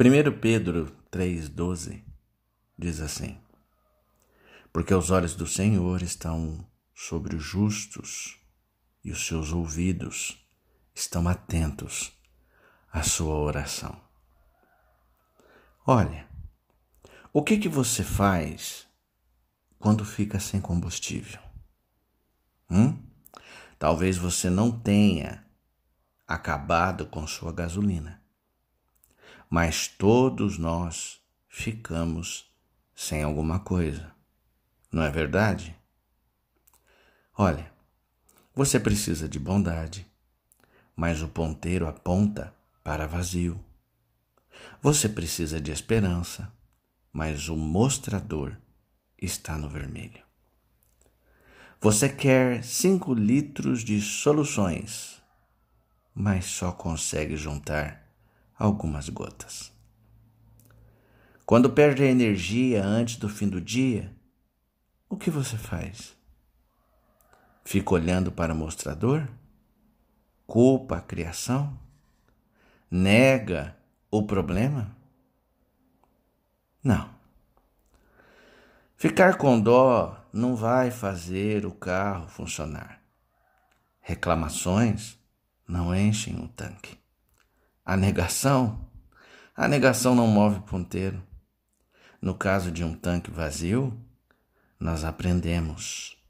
1 Pedro 3,12 diz assim: Porque os olhos do Senhor estão sobre os justos e os seus ouvidos estão atentos à sua oração. Olha, o que que você faz quando fica sem combustível? Hum? Talvez você não tenha acabado com sua gasolina mas todos nós ficamos sem alguma coisa. Não é verdade? Olha, você precisa de bondade, mas o ponteiro aponta para vazio. Você precisa de esperança, mas o mostrador está no vermelho. Você quer cinco litros de soluções, mas só consegue juntar algumas gotas. Quando perde a energia antes do fim do dia, o que você faz? Fica olhando para o mostrador? Culpa a criação? Nega o problema? Não. Ficar com dó não vai fazer o carro funcionar. Reclamações não enchem o tanque. A negação? A negação não move ponteiro. No caso de um tanque vazio, nós aprendemos.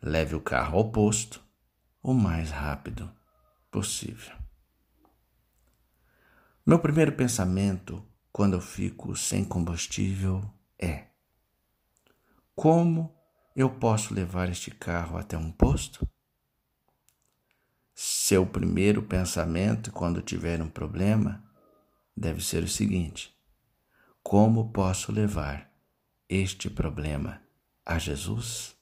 Leve o carro ao posto o mais rápido possível. Meu primeiro pensamento quando eu fico sem combustível é: como eu posso levar este carro até um posto? Seu primeiro pensamento quando tiver um problema deve ser o seguinte: como posso levar este problema a Jesus?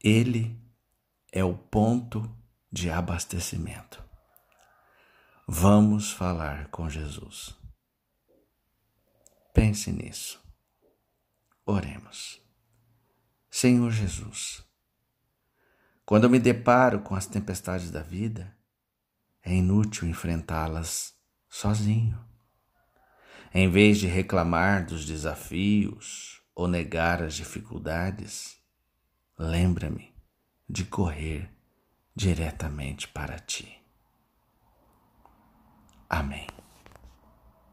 Ele é o ponto de abastecimento. Vamos falar com Jesus. Pense nisso. Oremos. Senhor Jesus, quando eu me deparo com as tempestades da vida, é inútil enfrentá-las sozinho. Em vez de reclamar dos desafios ou negar as dificuldades, lembra-me de correr diretamente para ti. Amém.